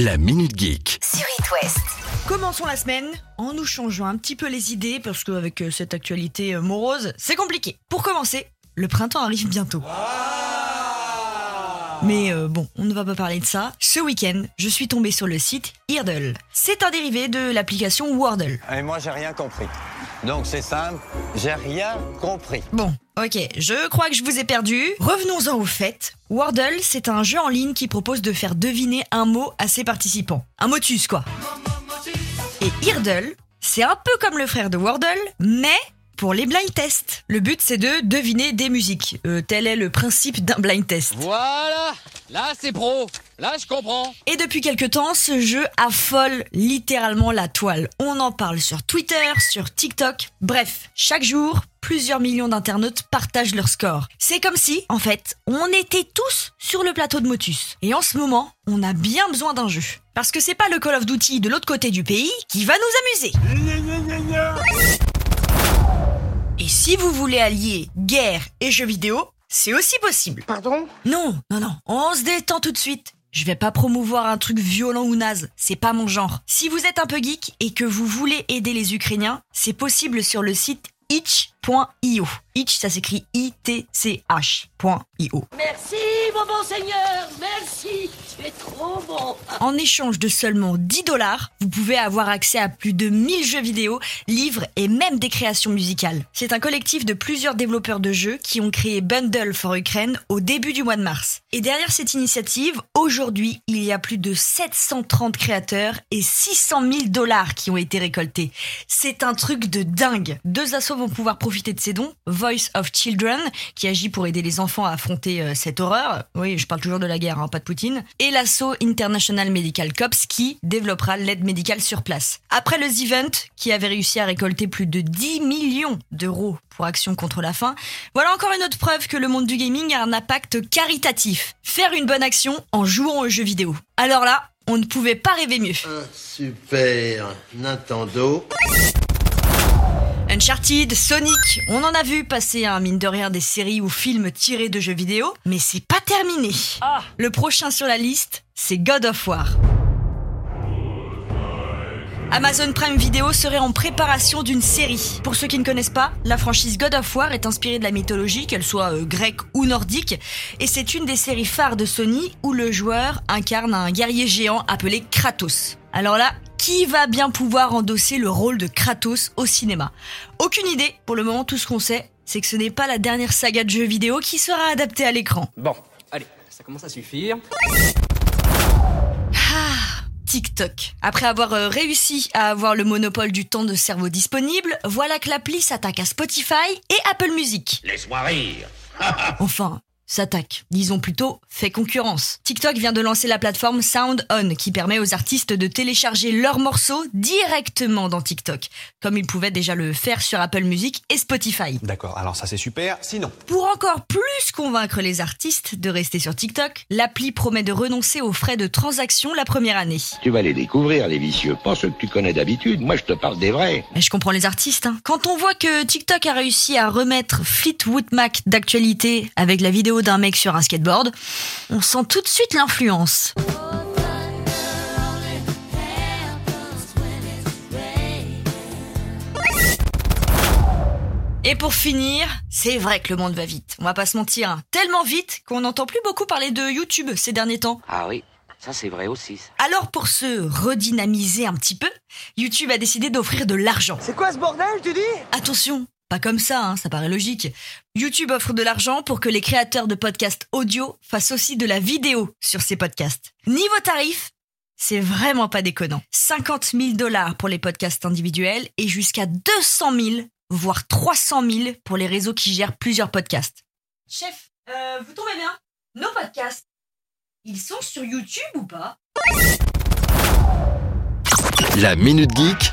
La Minute Geek. sur It West. Commençons la semaine en nous changeant un petit peu les idées parce qu'avec euh, cette actualité euh, morose, c'est compliqué. Pour commencer, le printemps arrive bientôt. Mais euh, bon, on ne va pas parler de ça. Ce week-end, je suis tombé sur le site Eardle. C'est un dérivé de l'application Wordle. Et moi, j'ai rien compris. Donc, c'est simple, j'ai rien compris. Bon, ok, je crois que je vous ai perdu. Revenons-en au fait. Wordle, c'est un jeu en ligne qui propose de faire deviner un mot à ses participants. Un motus, quoi. Et Eardle, c'est un peu comme le frère de Wordle, mais pour les blind tests. Le but, c'est de deviner des musiques. Euh, tel est le principe d'un blind test. Voilà Là, c'est pro. Là, je comprends. Et depuis quelques temps, ce jeu affole littéralement la toile. On en parle sur Twitter, sur TikTok. Bref, chaque jour, plusieurs millions d'internautes partagent leur score. C'est comme si, en fait, on était tous sur le plateau de Motus. Et en ce moment, on a bien besoin d'un jeu. Parce que c'est pas le Call of Duty de l'autre côté du pays qui va nous amuser. Et si vous voulez allier guerre et jeux vidéo, c'est aussi possible. Pardon? Non, non, non, on se détend tout de suite. Je vais pas promouvoir un truc violent ou naze, c'est pas mon genre. Si vous êtes un peu geek et que vous voulez aider les Ukrainiens, c'est possible sur le site itch.io. Itch, ça s'écrit I-T-C-H.io. Merci, mon bon Seigneur, merci, tu es trop bon. En échange de seulement 10 dollars, vous pouvez avoir accès à plus de 1000 jeux vidéo, livres et même des créations musicales. C'est un collectif de plusieurs développeurs de jeux qui ont créé Bundle for Ukraine au début du mois de mars. Et derrière cette initiative, aujourd'hui, il y a plus de 730 créateurs et 600 000 dollars qui ont été récoltés. C'est un truc de dingue. Deux assos vont pouvoir profiter de ces dons. Voice of Children, qui agit pour aider les enfants à affronter euh, cette horreur. Oui, je parle toujours de la guerre, hein, pas de Poutine. Et l'assaut International Medical Corps, qui développera l'aide médicale sur place. Après le Event, qui avait réussi à récolter plus de 10 millions d'euros pour Action contre la faim, voilà encore une autre preuve que le monde du gaming a un impact caritatif. Faire une bonne action en jouant aux jeux vidéo. Alors là, on ne pouvait pas rêver mieux. Super Nintendo. Uncharted, Sonic, on en a vu passer un mine de rien des séries ou films tirés de jeux vidéo, mais c'est pas terminé. Le prochain sur la liste, c'est God of War. Amazon Prime Video serait en préparation d'une série. Pour ceux qui ne connaissent pas, la franchise God of War est inspirée de la mythologie, qu'elle soit euh, grecque ou nordique, et c'est une des séries phares de Sony où le joueur incarne un guerrier géant appelé Kratos. Alors là, qui va bien pouvoir endosser le rôle de Kratos au cinéma? Aucune idée. Pour le moment, tout ce qu'on sait, c'est que ce n'est pas la dernière saga de jeux vidéo qui sera adaptée à l'écran. Bon, allez, ça commence à suffire. TikTok. Après avoir euh, réussi à avoir le monopole du temps de cerveau disponible, voilà que l'appli s'attaque à Spotify et Apple Music. Laisse-moi rire. Enfin, s'attaque. Disons plutôt fait concurrence. TikTok vient de lancer la plateforme Sound On qui permet aux artistes de télécharger leurs morceaux directement dans TikTok, comme ils pouvaient déjà le faire sur Apple Music et Spotify. D'accord, alors ça c'est super. Sinon, Pour encore plus convaincre les artistes de rester sur TikTok, l'appli promet de renoncer aux frais de transaction la première année. Tu vas les découvrir, les vicieux. Pas ceux que tu connais d'habitude. Moi, je te parle des vrais. Mais je comprends les artistes. hein. Quand on voit que TikTok a réussi à remettre Fleetwood Mac d'actualité avec la vidéo d'un mec sur un skateboard, on sent tout de suite l'influence. Et pour finir, c'est vrai que le monde va vite. On va pas se mentir, hein. tellement vite qu'on n'entend plus beaucoup parler de YouTube ces derniers temps. Ah oui, ça c'est vrai aussi. ça. Alors pour se redynamiser un petit peu, YouTube a décidé d'offrir de l'argent. C'est quoi ce bordel, tu dis? Attention, pas comme ça, hein, ça paraît logique. YouTube offre de l'argent pour que les créateurs de podcasts audio fassent aussi de la vidéo sur ces podcasts. Niveau tarif, c'est vraiment pas déconnant. 50 000 dollars pour les podcasts individuels et jusqu'à 200 000, voire 300 000 pour les réseaux qui gèrent plusieurs podcasts. Chef, euh, vous tombez bien Nos podcasts, ils sont sur YouTube ou pas? La Minute Geek